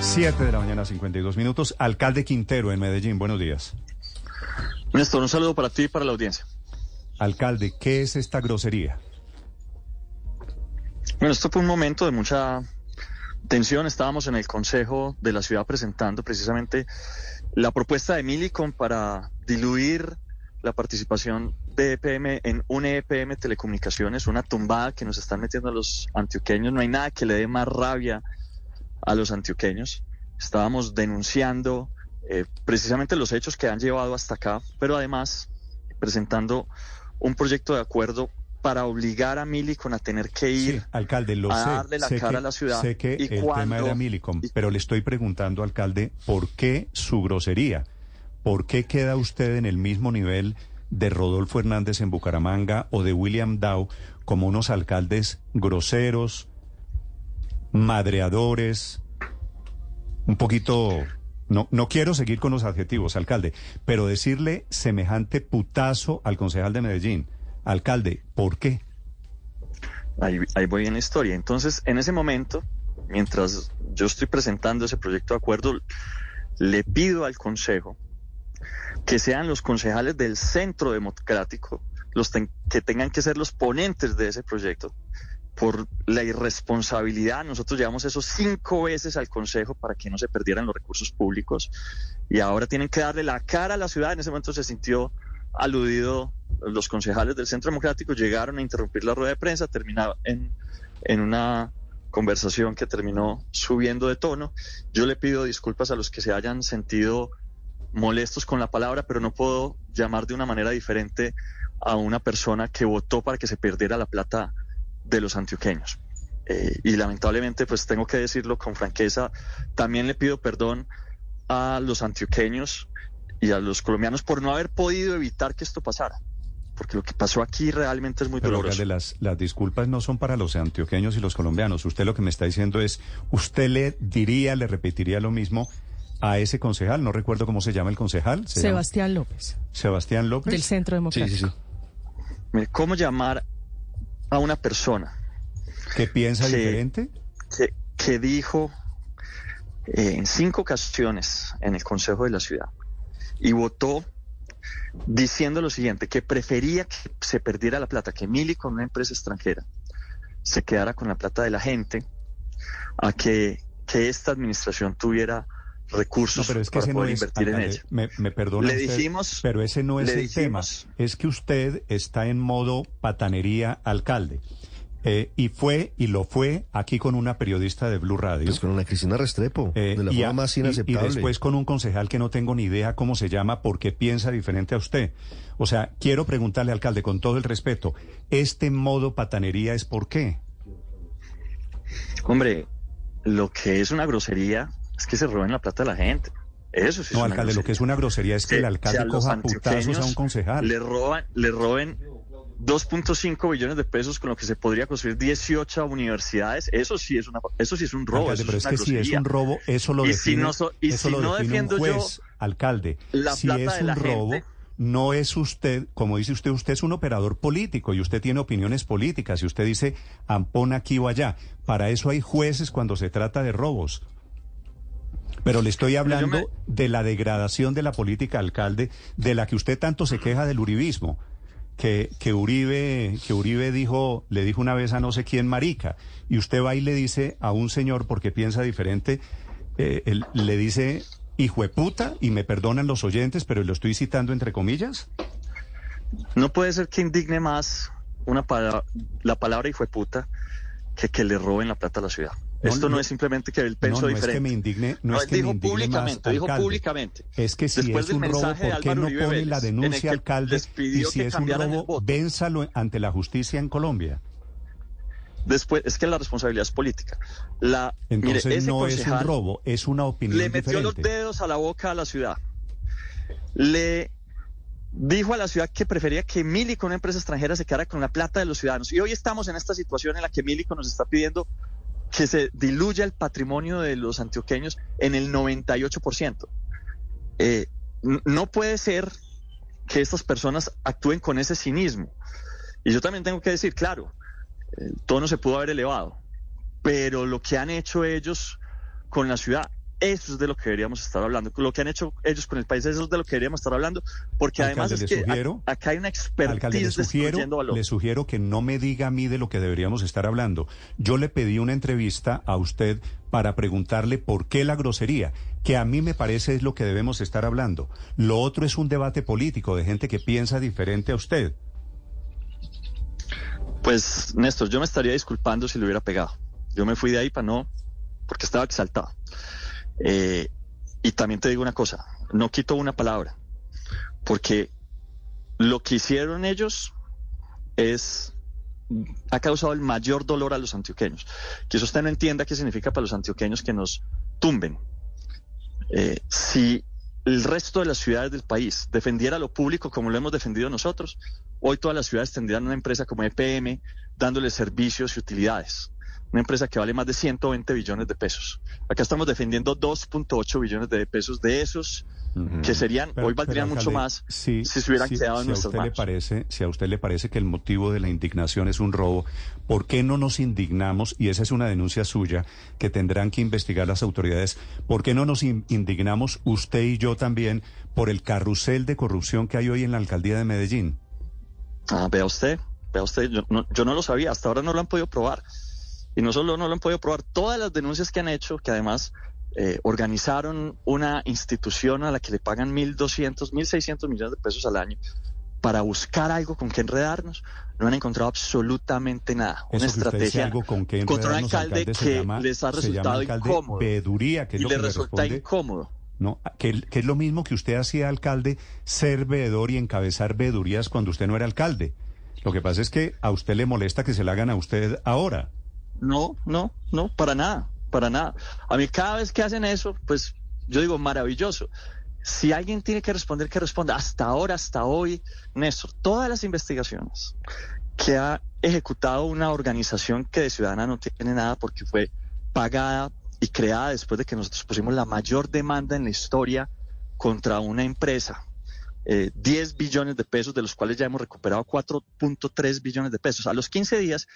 7 de la mañana, 52 minutos. Alcalde Quintero en Medellín, buenos días. Néstor, un saludo para ti y para la audiencia. Alcalde, ¿qué es esta grosería? Bueno, esto fue un momento de mucha tensión. Estábamos en el Consejo de la Ciudad presentando precisamente la propuesta de Milicom para diluir la participación de EPM en un EPM Telecomunicaciones, una tumbada que nos están metiendo a los antioqueños. No hay nada que le dé más rabia a los antioqueños. Estábamos denunciando eh, precisamente los hechos que han llevado hasta acá, pero además presentando un proyecto de acuerdo para obligar a Milicon a tener que ir alcalde, lo a sé, darle la cara a la ciudad. Sé que y el cuando- tema era Milicom, pero le estoy preguntando, alcalde, ¿por qué su grosería? ¿Por qué queda usted en el mismo nivel de Rodolfo Hernández en Bucaramanga o de William Dow como unos alcaldes groseros, madreadores, un poquito... No, no quiero seguir con los adjetivos, alcalde, pero decirle semejante putazo al concejal de Medellín. Alcalde, ¿por qué? Ahí, ahí voy en la historia. Entonces, en ese momento, mientras yo estoy presentando ese proyecto de acuerdo, le pido al Consejo que sean los concejales del Centro Democrático los que tengan que ser los ponentes de ese proyecto. Por la irresponsabilidad, nosotros llevamos eso cinco veces al Consejo para que no se perdieran los recursos públicos y ahora tienen que darle la cara a la ciudad. En ese momento se sintió aludido los concejales del Centro Democrático llegaron a interrumpir la rueda de prensa, terminaba en, en una conversación que terminó subiendo de tono. Yo le pido disculpas a los que se hayan sentido molestos con la palabra, pero no puedo llamar de una manera diferente a una persona que votó para que se perdiera la plata de los antioqueños. Eh, y lamentablemente, pues tengo que decirlo con franqueza, también le pido perdón a los antioqueños y a los colombianos por no haber podido evitar que esto pasara. Porque lo que pasó aquí realmente es muy Pero, doloroso. alcalde, las, las disculpas no son para los antioqueños y los colombianos. Usted lo que me está diciendo es, usted le diría, le repetiría lo mismo a ese concejal, no recuerdo cómo se llama el concejal. ¿Se llama Sebastián López, Sebastián López. del Centro Democrático. Mire, ¿Cómo llamar a una persona ¿Que piensa Sí. diferente? que, que dijo eh, en cinco ocasiones en el Consejo de la Ciudad y votó diciendo lo siguiente, que prefería que se perdiera la plata, que Mili con una empresa extranjera se quedara con la plata de la gente, a que, que esta administración tuviera No, recursos pero es que para ese no es, invertir en ella. me, me perdona Le usted, dijimos- pero ese no es el dijimos- tema. Es que usted está en modo patanería alcalde. Eh, y fue, y lo fue, aquí con una periodista de Blue Radio. Pues con una Cristina Restrepo, Eh, de la y, forma a- más y- inaceptable. y después con un concejal que no tengo ni idea cómo se llama porque piensa diferente a usted. O sea, quiero preguntarle, alcalde, con todo el respeto, ¿este modo patanería es por qué? Hombre, lo que es una grosería es que se roben la plata de la gente. Eso sí es No, una alcalde, lo que es grosería. una grosería es que el alcalde coja putazos a un concejal. Le roban, le roben 2.5 billones de pesos con lo que se podría construir 18 universidades. Eso sí es una, eso sí es un robo. Alcalde, eso pero es que si es grosería. un robo, eso lo Y si define, no so- y eso si lo no define un defiendo yo juez, alcalde. la si plata es de un la robo, gente- no es usted, como dice usted, usted es un operador político y usted tiene opiniones políticas y usted dice ampón aquí o allá. Para eso hay jueces cuando se trata de robos. Pero le estoy hablando me- de la degradación de la política, alcalde, de la que usted tanto se queja del uribismo. Que, que Uribe, que Uribe dijo, le dijo una vez a no sé quién marica, y usted va y le dice a un señor porque piensa diferente, eh, él le dice hijo de puta, y me perdonan los oyentes, pero lo estoy citando entre comillas. No puede ser que indigne más una palabra, la palabra hijo de puta que que le roben la plata a la ciudad. No, Esto no, no- es simplemente que él No, pensó no diferente. es que me indigne, no, No, es que dijo me indigne públicamente, más, dijo públicamente. Es que si Después es un robo, ¿por qué no Uribe pone Vélez, la denuncia, alcalde? Y si es un robo, vénsalo ante la justicia en Colombia. Después, es que la responsabilidad es política. La, Entonces mire, ese no es un robo, es una opinión le metió los dedos a la boca a la ciudad. Le dijo a la ciudad que prefería que Milico, una empresa extranjera, se quedara con la plata de los ciudadanos. Y hoy estamos en esta situación en la que Milico nos está pidiendo que se diluya el patrimonio de los antioqueños en el 98%. Eh, no puede ser que estas personas actúen con ese cinismo. Y yo también tengo que decir, claro, el tono se pudo haber elevado, pero lo que han hecho ellos con la ciudad eso es de lo que deberíamos estar hablando. Lo que han hecho ellos con el país, eso es de lo que deberíamos estar hablando, porque además es que acá hay una expertise le sugiero, le sugiero que no me diga a mí de lo que deberíamos estar hablando. Yo le pedí una entrevista a usted para preguntarle por qué la grosería, que a mí me parece es lo que debemos estar hablando. Lo otro es un debate político de gente que piensa diferente a usted. Pues, Néstor, yo me estaría disculpando si lo hubiera pegado. Yo me fui de ahí para no, porque estaba exaltado. Eh, y también te digo una cosa, no quito una palabra, porque lo que hicieron ellos es ha causado el mayor dolor a los antioqueños. Que eso usted no entienda qué significa para los antioqueños que nos tumben. Eh, si el resto de las ciudades del país defendiera lo público como lo hemos defendido nosotros, hoy todas las ciudades tendrían una empresa como EPM dándole servicios y utilidades una empresa que vale más de 120 billones de pesos. Acá estamos defendiendo 2.8 billones de pesos de esos que serían, hoy valdrían mucho más si se hubieran quedado en nuestras manos. Le parece, si a usted le parece que el motivo de la indignación es un robo, ¿por qué no nos indignamos? Y esa es una denuncia suya que tendrán que investigar las autoridades. ¿Por qué no nos indignamos usted y yo también por el carrusel de corrupción que hay hoy en la alcaldía de Medellín? Ah, vea usted, vea usted, yo no, yo no lo sabía, hasta ahora no lo han podido probar. Y no solo no lo han podido probar, todas las denuncias que han hecho, que además eh, organizaron una institución a la que le pagan 1.200, 1.600 millones de pesos al año para buscar algo con que enredarnos, no han encontrado absolutamente nada. Una estrategia algo con que contra un alcalde, que les ha resultado incómodo. Veeduría, que es y le resulta incómodo. No, que, que, es lo mismo que usted hacía alcalde, ser veedor y encabezar veedurías cuando usted no era alcalde. Lo que pasa es que a usted le molesta que se la hagan a usted ahora. No, no, no, para nada, para nada. A mí cada vez que hacen eso, pues yo digo, maravilloso. Si alguien tiene que responder, que responda. Hasta ahora, hasta hoy, Néstor, todas las investigaciones que ha ejecutado una organización que de ciudadana no tiene nada porque fue pagada y creada después de que nosotros pusimos la mayor demanda en la historia contra una empresa. 10 eh, billones de pesos, de los cuales ya hemos recuperado 4.3 billones de pesos. A los 15 días,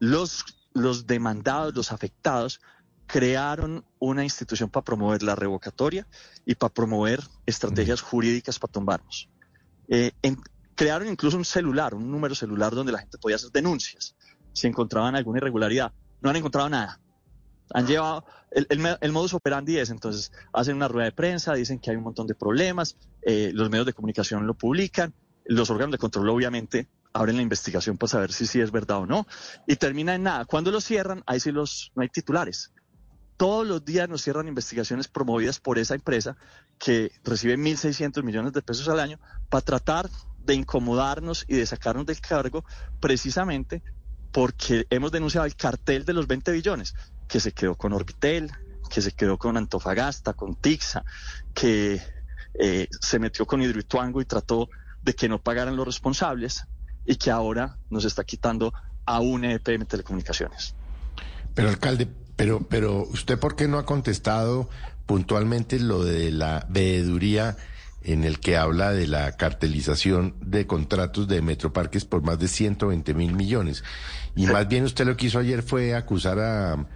los los demandados, los afectados, crearon una institución para promover la revocatoria y para promover estrategias jurídicas para tumbarnos. Eh, crearon incluso un celular, un número celular donde la gente podía hacer denuncias si encontraban alguna irregularidad. No han encontrado nada. Han llevado, el, modus operandi es entonces, hacen una rueda de prensa, dicen que hay un montón de problemas, eh, los medios de comunicación lo publican, los órganos de control obviamente abren la investigación para saber si sí es verdad o no, y termina en nada. Cuando lo cierran, ahí sí los, no hay titulares. Todos los días nos cierran investigaciones promovidas por esa empresa que recibe 1.600 millones de pesos al año para tratar de incomodarnos y de sacarnos del cargo precisamente porque hemos denunciado el cartel de los 20 billones, que se quedó con Orbitel, que se quedó con Antofagasta, con Tixa, que eh, se metió con Hidroituango y trató de que no pagaran los responsables, y que ahora nos está quitando a un EPM Telecomunicaciones. Pero alcalde, pero, pero usted por qué no ha contestado puntualmente lo de la veeduría en el que habla de la cartelización de contratos de Metroparques por más de 120 mil millones. Y más bien usted lo que hizo ayer fue acusar a,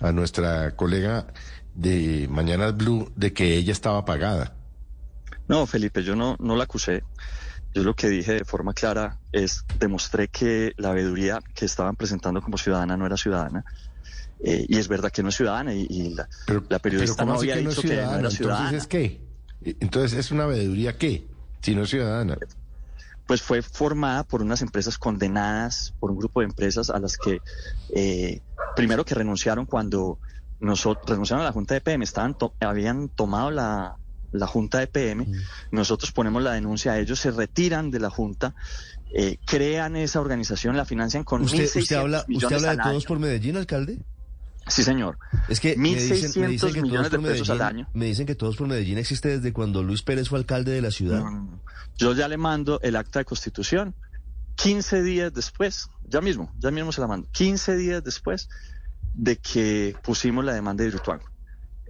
a nuestra colega de Mañana Blue de que ella estaba pagada. No, Felipe, yo no, no la acusé. Yo lo que dije de forma clara es, demostré que la veeduría que estaban presentando como ciudadana no era ciudadana. Eh, y es verdad que no es ciudadana y, la, periodista no había dicho que no era ciudadana. Entonces, ¿qué? Entonces, ¿es una veeduría qué? Si no es ciudadana. Pues fue formada por unas empresas condenadas, por un grupo de empresas a las que, eh, primero que renunciaron cuando nosotros renunciaron a la Junta de PM, estaban habían tomado la, la Junta de PM, mm. nosotros ponemos la denuncia a ellos, se retiran de la Junta, eh, crean esa organización, la financian con ¿Usted, usted habla, ¿Usted habla de todos por Medellín, alcalde? Sí, señor. Es que 1.600 millones de pesos al año. Me dicen que Todos por Medellín existe desde cuando Luis Pérez fue alcalde de la ciudad. yo ya le mando el acta de constitución. 15 días después, ya mismo, ya mismo se la mando. 15 días después de que pusimos la demanda de Hidroituango.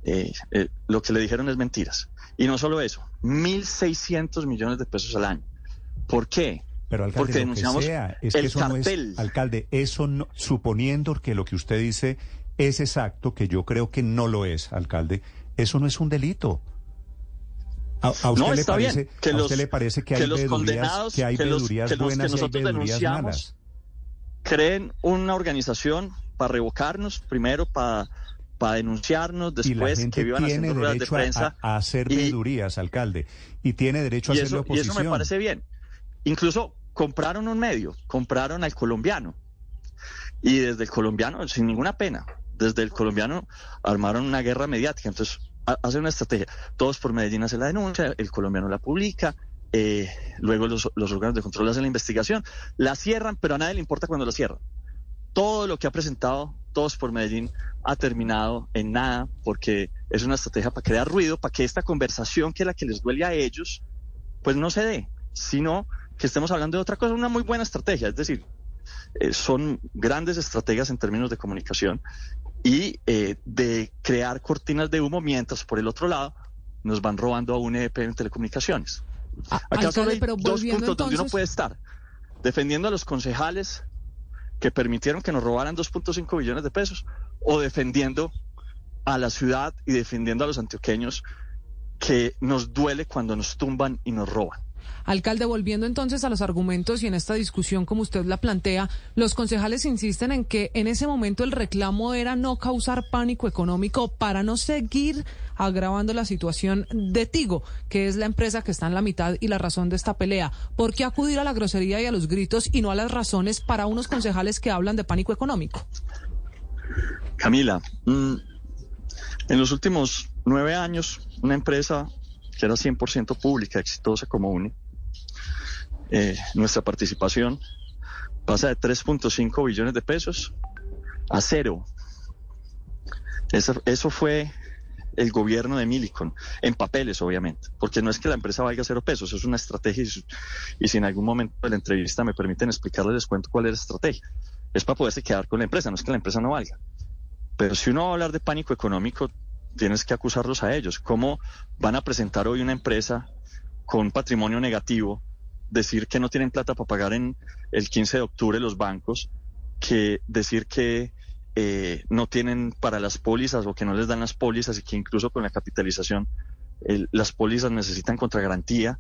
Eh, eh, lo que le dijeron es mentiras. Y no solo eso, 1.600 millones de pesos al año. ¿Por qué? Pero alcalde, Porque denunciamos es que el eso cartel. alcalde, eso no, suponiendo que lo que usted dice es exacto, que yo creo que no lo es, alcalde, Eso no es un delito. ¿A, usted, le, parece, que ¿a usted le parece que, hay veedurías, que hay veedurías buenas y hay veedurías malas? Creen una organización para revocarnos, primero para para denunciarnos, después que vivan haciendo ruedas de prensa. A, a hacer veedurías, alcalde, y tiene derecho a hacer oposición. Y eso me parece bien. Incluso compraron un medio, compraron al colombiano. Y desde el colombiano, sin ninguna pena, desde el colombiano armaron una guerra mediática. Entonces, hacen una estrategia. Todos por Medellín hacen la denuncia, el colombiano la publica, eh, luego los, los, órganos de control hacen la investigación, la cierran, pero a nadie le importa cuando la cierran. Todo lo que ha presentado Todos por Medellín ha terminado en nada porque es una estrategia para crear ruido, para que esta conversación que es la que les duele a ellos, pues no se dé, sino que estemos hablando de otra cosa, una muy buena estrategia, es decir, eh, son grandes estrategias en términos de comunicación y eh, de crear cortinas de humo mientras por el otro lado nos van robando a un EP en telecomunicaciones. Acá hay dos puntos donde uno puede estar defendiendo a los concejales que permitieron que nos robaran 2.5 billones de pesos o defendiendo a la ciudad y defendiendo a los antioqueños que nos duele cuando nos tumban y nos roban. Alcalde, volviendo entonces a los argumentos y en esta discusión, como usted la plantea, los concejales insisten en que en ese momento el reclamo era no causar pánico económico para no seguir agravando la situación de Tigo, que es la empresa que está en la mitad y la razón de esta pelea. ¿Por qué acudir a la grosería y a los gritos y no a las razones para unos concejales que hablan de pánico económico? Camila, mm, en los últimos nueve años, una empresa que era 100% pública, exitosa como UNE, eh, nuestra participación pasa de 3.5 billones de pesos a cero. Eso, eso, fue el gobierno de Milicon, en papeles obviamente, porque no es que la empresa valga cero pesos, es una estrategia y, si en algún momento de la entrevista me permiten explicarles, les cuento cuál es la estrategia. Es para poderse quedar con la empresa, no es que la empresa no valga. Pero si uno va a hablar de pánico económico, tienes que acusarlos a ellos. ¿Cómo van a presentar hoy una empresa con patrimonio negativo, decir que no tienen plata para pagar en el 15 de octubre los bancos, que decir que eh, no tienen para las pólizas o que no les dan las pólizas y que incluso con la capitalización las pólizas necesitan contragarantía?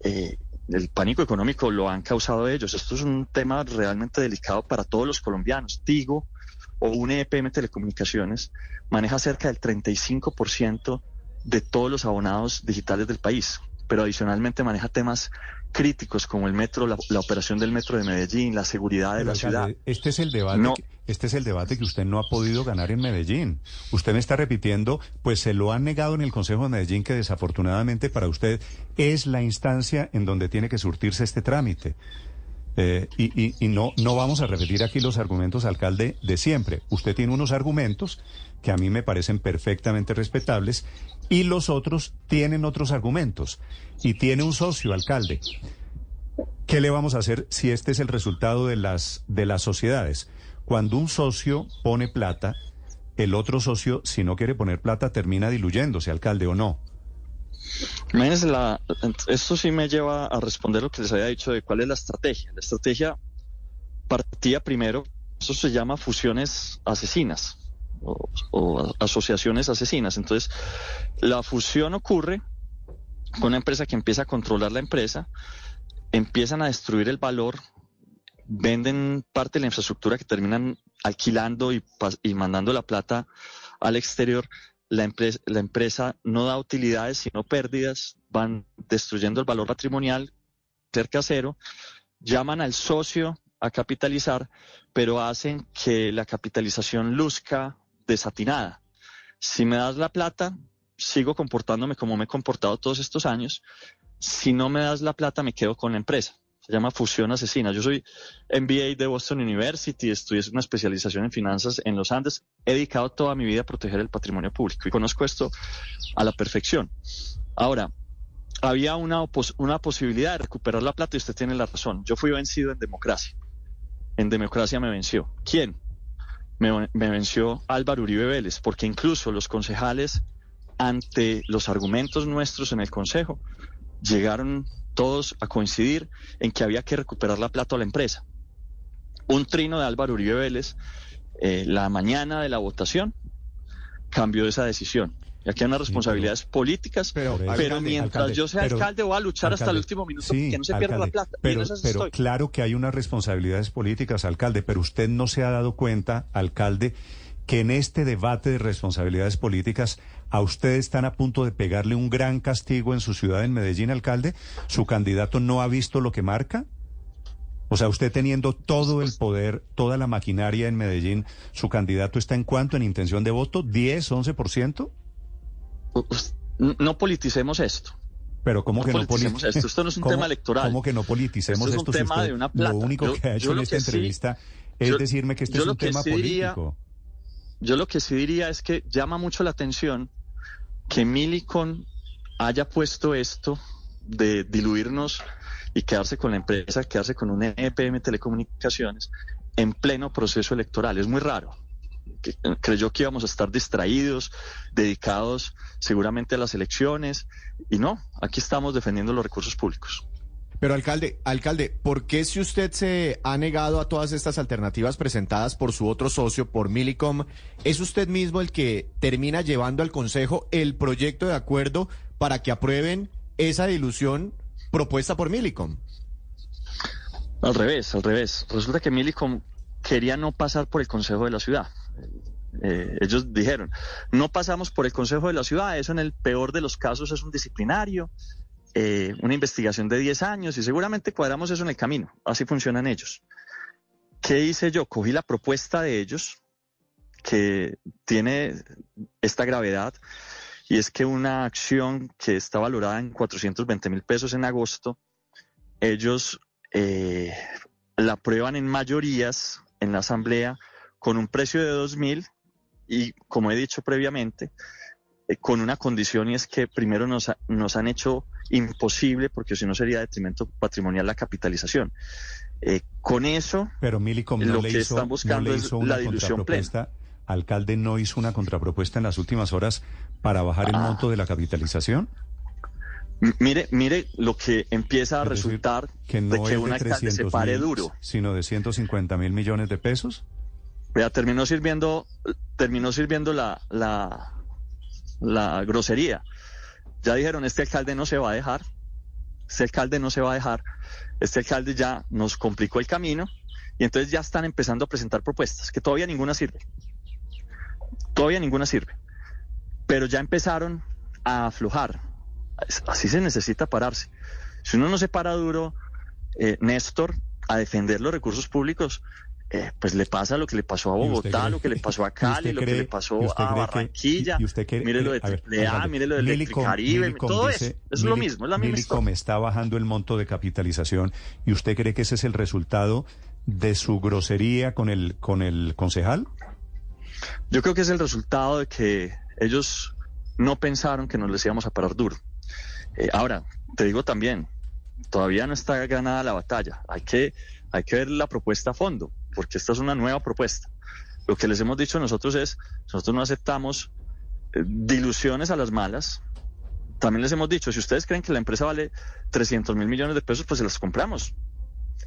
Eh, el pánico económico lo han causado ellos. Esto es un tema realmente delicado para todos los colombianos. Digo, o un EPM Telecomunicaciones maneja cerca del 35% de todos los abonados digitales del país, pero adicionalmente maneja temas críticos como el metro, la, operación del metro de Medellín, la seguridad de la ciudad. Este es el debate. este es el debate que usted no ha podido ganar en Medellín. Usted me está repitiendo, pues se lo han negado en el Consejo de Medellín, que desafortunadamente para usted es la instancia en donde tiene que surtirse este trámite. Eh, y, no, no vamos a repetir aquí los argumentos, alcalde, de siempre. Usted tiene unos argumentos que a mí me parecen perfectamente respetables y los otros tienen otros argumentos. Y tiene un socio, alcalde. ¿Qué le vamos a hacer si este es el resultado de las, de las sociedades? Cuando un socio pone plata, el otro socio, si no quiere poner plata, termina diluyéndose, alcalde, ¿o no? Imagínense, la, esto sí me lleva a responder lo que les había dicho de cuál es la estrategia. La estrategia partía primero, eso se llama fusiones asesinas o, asociaciones asesinas. Entonces, la fusión ocurre con una empresa que empieza a controlar la empresa, empiezan a destruir el valor, venden parte de la infraestructura que terminan alquilando y, y mandando la plata al exterior la empresa, la empresa no da utilidades sino pérdidas, van destruyendo el valor patrimonial cerca a cero, llaman al socio a capitalizar, pero hacen que la capitalización luzca desatinada. Si me das la plata, sigo comportándome como me he comportado todos estos años. Si no me das la plata, me quedo con la empresa se llama Fusión Asesina. Yo soy MBA de Boston University, estudié una especialización en finanzas en los Andes. He dedicado toda mi vida a proteger el patrimonio público y conozco esto a la perfección. Ahora, había una, una posibilidad de recuperar la plata y usted tiene la razón. Yo fui vencido en democracia. En democracia me venció. ¿Quién? Me, me venció Álvaro Uribe Vélez, porque incluso los concejales, ante los argumentos nuestros en el Consejo, llegaron todos a coincidir en que había que recuperar la plata a la empresa. Un trino de Álvaro Uribe Vélez, eh, la mañana de la votación, cambió esa decisión. Y aquí hay unas responsabilidades políticas, pero, mientras yo sea alcalde voy a luchar hasta el último minuto que no se pierda la plata. Pero, pero claro que hay unas responsabilidades políticas, alcalde, pero usted no se ha dado cuenta, alcalde, que en este debate de responsabilidades políticas a usted están a punto de pegarle un gran castigo en su ciudad, en Medellín, alcalde. ¿Su candidato no ha visto lo que marca? O sea, usted teniendo todo el poder, toda la maquinaria en Medellín, ¿su candidato está en cuánto en intención de voto? ¿10, 11%? No politicemos esto. Pero ¿cómo que no politicemos esto? Esto no es un tema electoral. ¿Cómo que no politicemos esto? Es un tema de una plata. Lo único que ha hecho en esta entrevista es decirme que este es un tema político. Yo lo que sí diría es que llama mucho la atención que Milicon haya puesto esto de diluirnos y quedarse con la empresa, quedarse con un EPM Telecomunicaciones en pleno proceso electoral. Es muy raro creyó que íbamos a estar distraídos, dedicados seguramente a las elecciones, y no, aquí estamos defendiendo los recursos públicos. Pero alcalde, alcalde, ¿por qué si usted se ha negado a todas estas alternativas presentadas por su otro socio, por Milicom, es usted mismo el que termina llevando al Consejo el proyecto de acuerdo para que aprueben esa dilución propuesta por Milicom? Al revés, al revés. Resulta que Milicom quería no pasar por el Consejo de la Ciudad. Eh, ellos dijeron, no pasamos por el Consejo de la Ciudad, eso en el peor de los casos es un disciplinario, eh, una investigación de 10 años y seguramente cuadramos eso en el camino, así funcionan ellos. ¿Qué hice yo? Cogí la propuesta de ellos que tiene esta gravedad y es que una acción que está valorada en 420 mil pesos en agosto, ellos eh, la aprueban en mayorías en la Asamblea con un precio de 2 mil y, como he dicho previamente, eh, con una condición y es que primero nos, nos han hecho imposible, porque si no sería detrimento patrimonial la capitalización. Eh, con eso, Pero Milicom lo que están buscando es la dilución plena. ¿Alcalde no hizo una contrapropuesta en las últimas horas para bajar el monto de la capitalización? Mire, mire lo que empieza a resultar que no de que un alcalde se pare duro. Sino de 150 mil millones de pesos. Vea, terminó sirviendo, terminó sirviendo la, la, la grosería. Ya dijeron, este alcalde no se va a dejar, este alcalde no se va a dejar, este alcalde ya nos complicó el camino y entonces ya están empezando a presentar propuestas, que todavía ninguna sirve. Todavía ninguna sirve. Pero ya empezaron a aflojar. Así se necesita pararse. Si uno no se para duro, eh, Néstor, a defender los recursos públicos, eh, pues le pasa lo que le pasó a Bogotá, lo que le pasó a Cali, lo que le pasó a Barranquilla, mire lo de AAA, mire lo de Electricaribe, todo eso, es lo mismo, es la misma Milicom está bajando el monto de capitalización y usted cree que ese es el resultado de su grosería con el con el concejal? Yo creo que es el resultado de que ellos no pensaron que nos les íbamos a parar duro. Eh, ahora, te digo también, todavía no está ganada la batalla, hay que hay que ver la propuesta a fondo porque esta es una nueva propuesta. Lo que les hemos dicho nosotros es, nosotros no aceptamos eh, diluciones a las malas. También les hemos dicho, si ustedes creen que la empresa vale 300 mil millones de pesos, pues se las compramos.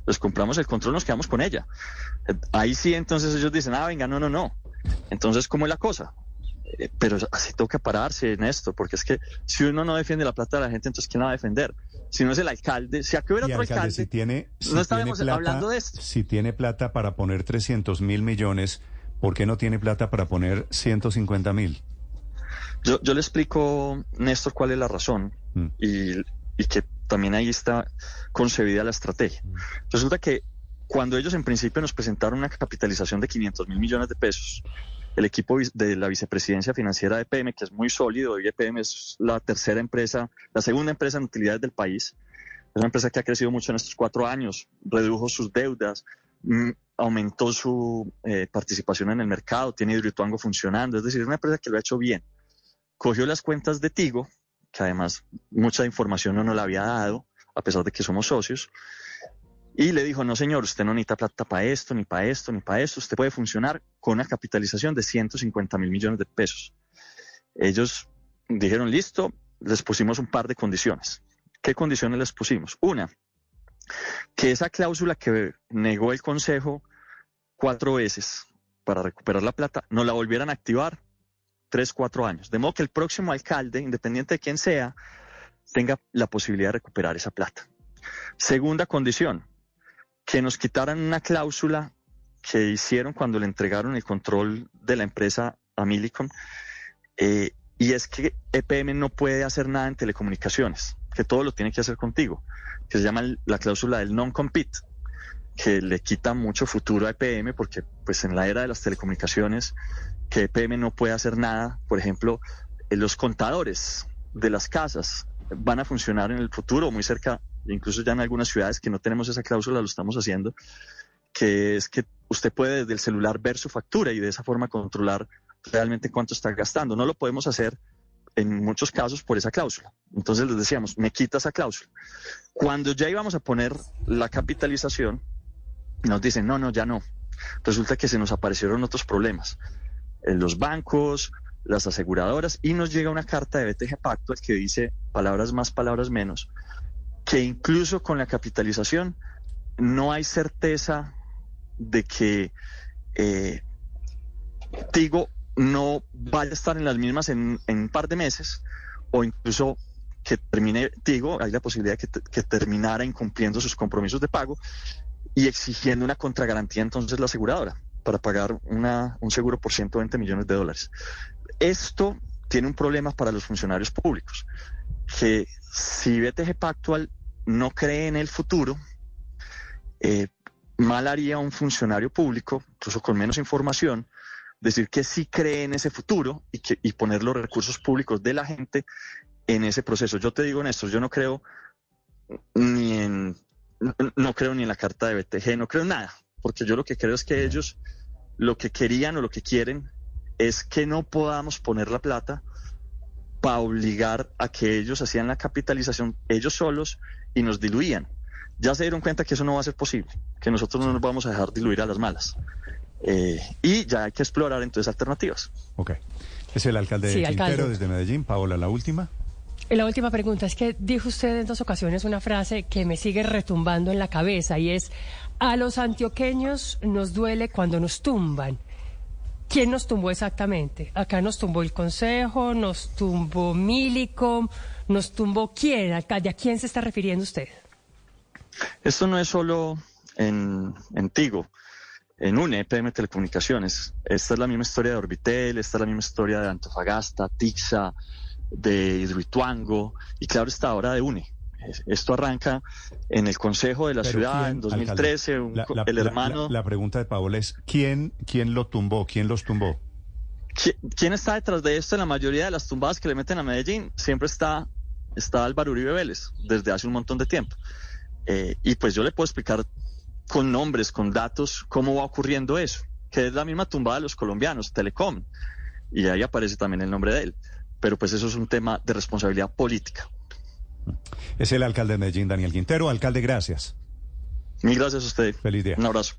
Les compramos el control, nos quedamos con ella. Eh, ahí sí, entonces ellos dicen, ah, venga, no, no, no. Entonces, ¿cómo es la cosa? Eh, pero así toca pararse en esto, porque es que si uno no defiende la plata de la gente, entonces ¿quién la va a defender? Si no es el alcalde, si aquí hubiera otro alcalde, si tiene, no estábamos hablando de esto. Si tiene plata para poner 300 mil millones, ¿por qué no tiene plata para poner 150 mil? Yo, yo le explico, Néstor, cuál es la razón mm. y, y, que también ahí está concebida la estrategia. Mm. Resulta que cuando ellos en principio nos presentaron una capitalización de 500 mil millones de pesos, el equipo de la vicepresidencia financiera de EPM, que es muy sólido, y EPM es la tercera empresa, la segunda empresa en utilidades del país. Es una empresa que ha crecido mucho en estos cuatro años, redujo sus deudas, mm, aumentó su eh, participación en el mercado, tiene Hidroituango funcionando, es decir, es una empresa que lo ha hecho bien. Cogió las cuentas de Tigo, que además mucha información no nos la había dado, a pesar de que somos socios, y le dijo, no señor, usted no necesita plata para esto, ni para esto, ni para esto, usted puede funcionar con una capitalización de 150 mil millones de pesos. Ellos dijeron, listo, les pusimos un par de condiciones. ¿Qué condiciones les pusimos? Una, que esa cláusula que negó el Consejo cuatro veces para recuperar la plata, no la volvieran a activar tres, cuatro años. De modo que el próximo alcalde, independiente de quién sea, tenga la posibilidad de recuperar esa plata. Segunda condición, que nos quitaran una cláusula que hicieron cuando le entregaron el control de la empresa a Milicom, eh, y es que EPM no puede hacer nada en telecomunicaciones, que todo lo tiene que hacer contigo, que se llama la cláusula del non-compete, que le quita mucho futuro a EPM, porque pues en la era de las telecomunicaciones, que EPM no puede hacer nada, por ejemplo, eh, los contadores de las casas van a funcionar en el futuro, muy cerca, incluso ya en algunas ciudades que no tenemos esa cláusula, lo estamos haciendo, que es que usted puede desde el celular ver su factura y de esa forma controlar realmente cuánto está gastando. No lo podemos hacer en muchos casos por esa cláusula. Entonces les decíamos, me quita esa cláusula. Cuando ya íbamos a poner la capitalización, nos dicen, no, no, ya no. Resulta que se nos aparecieron otros problemas. En los bancos, las aseguradoras, y nos llega una carta de BTG Pactual que dice, palabras más, palabras menos, que incluso con la capitalización no hay certeza de que eh, Tigo no vaya a estar en las mismas en, un par de meses o incluso que termine Tigo, hay la posibilidad que, que, terminara incumpliendo sus compromisos de pago y exigiendo una contragarantía entonces la aseguradora para pagar una, un seguro por 120 millones de dólares. Esto tiene un problema para los funcionarios públicos, que si BTG Pactual no cree en el futuro, eh, mal haría un funcionario público, incluso con menos información, decir que sí cree en ese futuro y, que, y poner los recursos públicos de la gente en ese proceso. Yo te digo, Néstor, yo no creo ni en, no, creo ni en la carta de BTG, no creo en nada, porque yo lo que creo es que ellos lo que querían o lo que quieren es que no podamos poner la plata para obligar a que ellos hacían la capitalización ellos solos y nos diluían. Ya se dieron cuenta que eso no va a ser posible, que nosotros no nos vamos a dejar diluir a las malas. Eh, y ya hay que explorar entonces alternativas. Ok. Es el alcalde de Quintero desde Medellín. Paola, la última. La última pregunta es que dijo usted en dos ocasiones una frase que me sigue retumbando en la cabeza y es, a los antioqueños nos duele cuando nos tumban. ¿Quién nos tumbó exactamente? Acá nos tumbó el Consejo, nos tumbó Milicom, nos tumbó quién, alcalde, ¿a quién se está refiriendo usted? Esto no es solo en, en Tigo en UNE, PM Telecomunicaciones. Esta es la misma historia de Orbitel, esta es la misma historia de Antofagasta, Tixa, de Hidroituango y claro está ahora de UNE. Esto arranca en el Consejo de la Ciudad en 2013, el hermano... La, pregunta de Paola es, ¿quién, ¿quién lo tumbó? ¿Quién los tumbó? ¿Quién está detrás de esto? En la mayoría de las tumbadas que le meten a Medellín siempre está, está Álvaro Uribe Vélez, desde hace un montón de tiempo. Eh, y pues yo le puedo explicar con nombres, con datos, cómo va ocurriendo eso, que es la misma tumbada de los colombianos, Telecom, y ahí aparece también el nombre de él. Pero pues eso es un tema de responsabilidad política. Es el alcalde de Medellín, Daniel Quintero. Alcalde, gracias. Mil gracias a usted. Feliz día. Un abrazo.